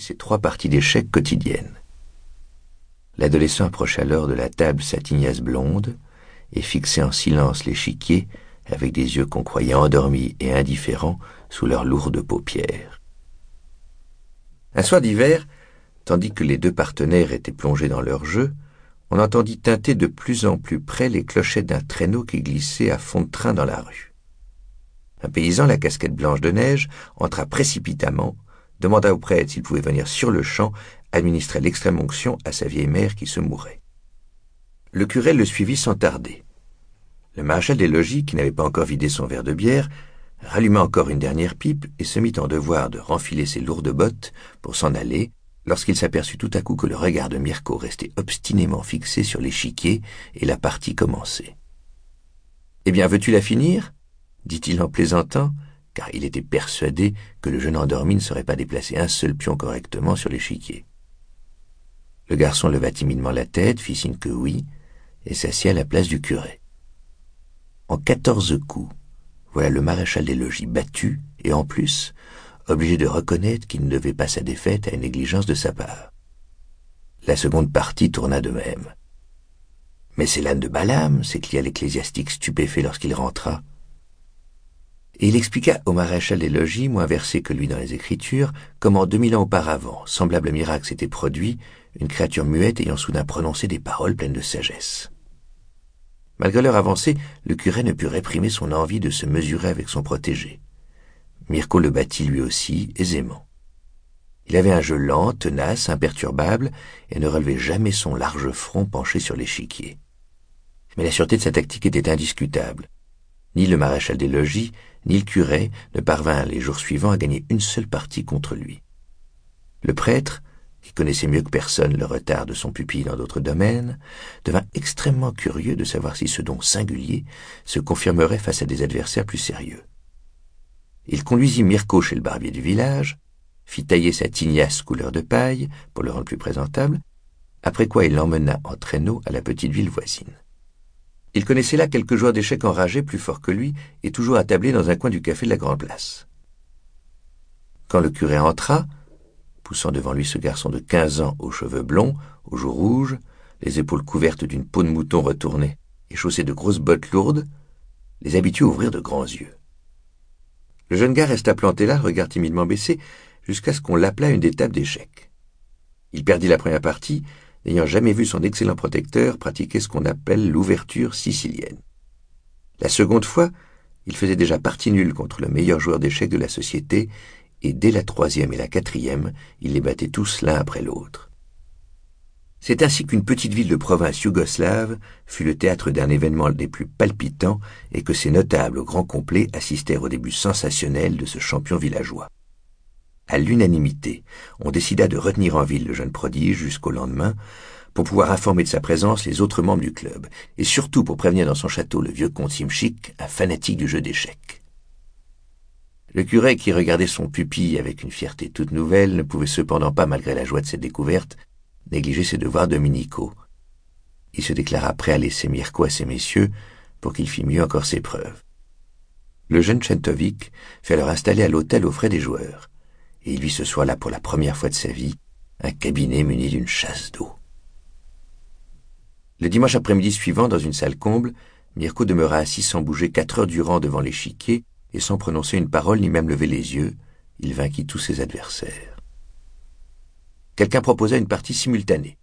ses trois parties d'échecs quotidiennes. L'adolescent approche alors de la table sa tignasse blonde et fixait en silence l'échiquier avec des yeux qu'on croyait endormis et indifférents sous leurs lourdes paupières. Un soir d'hiver, tandis que les deux partenaires étaient plongés dans leur jeu, on entendit tinter de plus en plus près les clochettes d'un traîneau qui glissait à fond de train dans la rue. Un paysan, la casquette blanche de neige, entra précipitamment, demanda au prêtre s'il pouvait venir sur le champ administrer l'extrême onction à sa vieille mère qui se mourait. Le curé le suivit sans tarder. Le maréchal des logis, qui n'avait pas encore vidé son verre de bière, ralluma encore une dernière pipe et se mit en devoir de renfiler ses lourdes bottes pour s'en aller, lorsqu'il s'aperçut tout à coup que le regard de Mirko restait obstinément fixé sur l'échiquier et la partie commençait. Eh bien, veux-tu la finir? dit-il en plaisantant, car il était persuadé que le jeune endormi ne serait pas déplacé un seul pion correctement sur l'échiquier. Le garçon leva timidement la tête, fit signe que oui, et s'assit à la place du curé. En quatorze coups, voilà le maréchal des logis battu, et en plus, obligé de reconnaître qu'il ne devait pas sa défaite à une négligence de sa part. La seconde partie tourna de même. Mais c'est l'âne de Balaam, s'écria l'ecclésiastique stupéfait lorsqu'il rentra. Et il expliqua au maréchal des logis, moins versé que lui dans les Écritures, comment deux mille ans auparavant, semblable miracle s'était produit, une créature muette ayant soudain prononcé des paroles pleines de sagesse. Malgré leur avancée, le curé ne put réprimer son envie de se mesurer avec son protégé. Mirko le battit lui aussi aisément. Il avait un jeu lent, tenace, imperturbable, et ne relevait jamais son large front penché sur l'échiquier. Mais la sûreté de sa tactique était indiscutable. Ni le maréchal des logis, ni le curé ne parvinrent les jours suivants à gagner une seule partie contre lui. Le prêtre, qui connaissait mieux que personne le retard de son pupille dans d'autres domaines, devint extrêmement curieux de savoir si ce don singulier se confirmerait face à des adversaires plus sérieux. Il conduisit Mirko chez le barbier du village, fit tailler sa tignasse couleur de paille pour le rendre plus présentable, après quoi il l'emmena en traîneau à la petite ville voisine. Il connaissait là quelques joueurs d'échecs enragés plus forts que lui et toujours attablés dans un coin du café de la Grande Place. Quand le curé entra, poussant devant lui ce garçon de quinze ans aux cheveux blonds, aux joues rouges, les épaules couvertes d'une peau de mouton retournée et chaussé de grosses bottes lourdes, les habitués ouvrirent de grands yeux. Le jeune gars resta planté là, regard timidement baissé, jusqu'à ce qu'on l'appelât une des tables d'échecs. Il perdit la première partie, n'ayant jamais vu son excellent protecteur pratiquer ce qu'on appelle l'ouverture sicilienne. La seconde fois, il faisait déjà partie nulle contre le meilleur joueur d'échecs de la société, et dès la troisième et la quatrième, il les battait tous l'un après l'autre. C'est ainsi qu'une petite ville de province yougoslave fut le théâtre d'un événement des plus palpitants et que ses notables au grand complet assistèrent au début sensationnel de ce champion villageois. À l'unanimité, on décida de retenir en ville le jeune prodige jusqu'au lendemain pour pouvoir informer de sa présence les autres membres du club, et surtout pour prévenir dans son château le vieux comte Simchik, un fanatique du jeu d'échecs. Le curé, qui regardait son pupille avec une fierté toute nouvelle, ne pouvait cependant pas, malgré la joie de cette découverte, négliger ses devoirs dominicaux. Il se déclara prêt à laisser Mirko à ces messieurs pour qu'il fît mieux encore ses preuves. Le jeune Chentovic fit alors installer à l'hôtel aux frais des joueurs, et il vit ce soir-là pour la première fois de sa vie un cabinet muni d'une chasse d'eau. Le dimanche après-midi suivant, dans une salle comble, Mirko demeura assis sans bouger quatre heures durant devant l'échiquier et sans prononcer une parole ni même lever les yeux, il vainquit tous ses adversaires. Quelqu'un proposa une partie simultanée.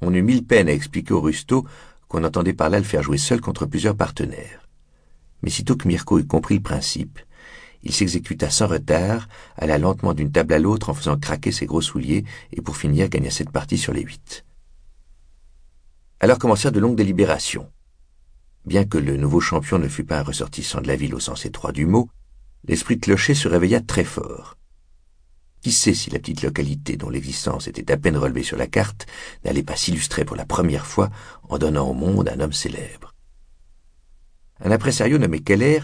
On eut mille peines à expliquer au Rusto qu'on entendait par là le faire jouer seul contre plusieurs partenaires. Mais sitôt que Mirko eut compris le principe, il s'exécuta sans retard, alla lentement d'une table à l'autre en faisant craquer ses gros souliers, et pour finir gagna cette partie sur les huit. Alors commencèrent de longues délibérations. Bien que le nouveau champion ne fût pas un ressortissant de la ville au sens étroit du mot, l'esprit de clocher se réveilla très fort. Qui sait si la petite localité dont l'existence était à peine relevée sur la carte n'allait pas s'illustrer pour la première fois en donnant au monde un homme célèbre. Un impresario nommé Keller,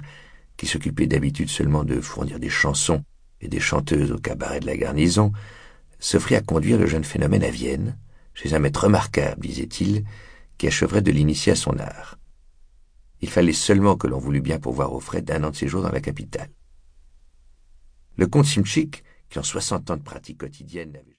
qui s'occupait d'habitude seulement de fournir des chansons et des chanteuses au cabaret de la garnison, s'offrit à conduire le jeune phénomène à Vienne, chez un maître remarquable, disait-il, qui achèverait de l'initier à son art. Il fallait seulement que l'on voulût bien pourvoir aux frais d'un an de séjour dans la capitale. Le comte Simchik qui en soixante ans de pratique quotidienne n'avait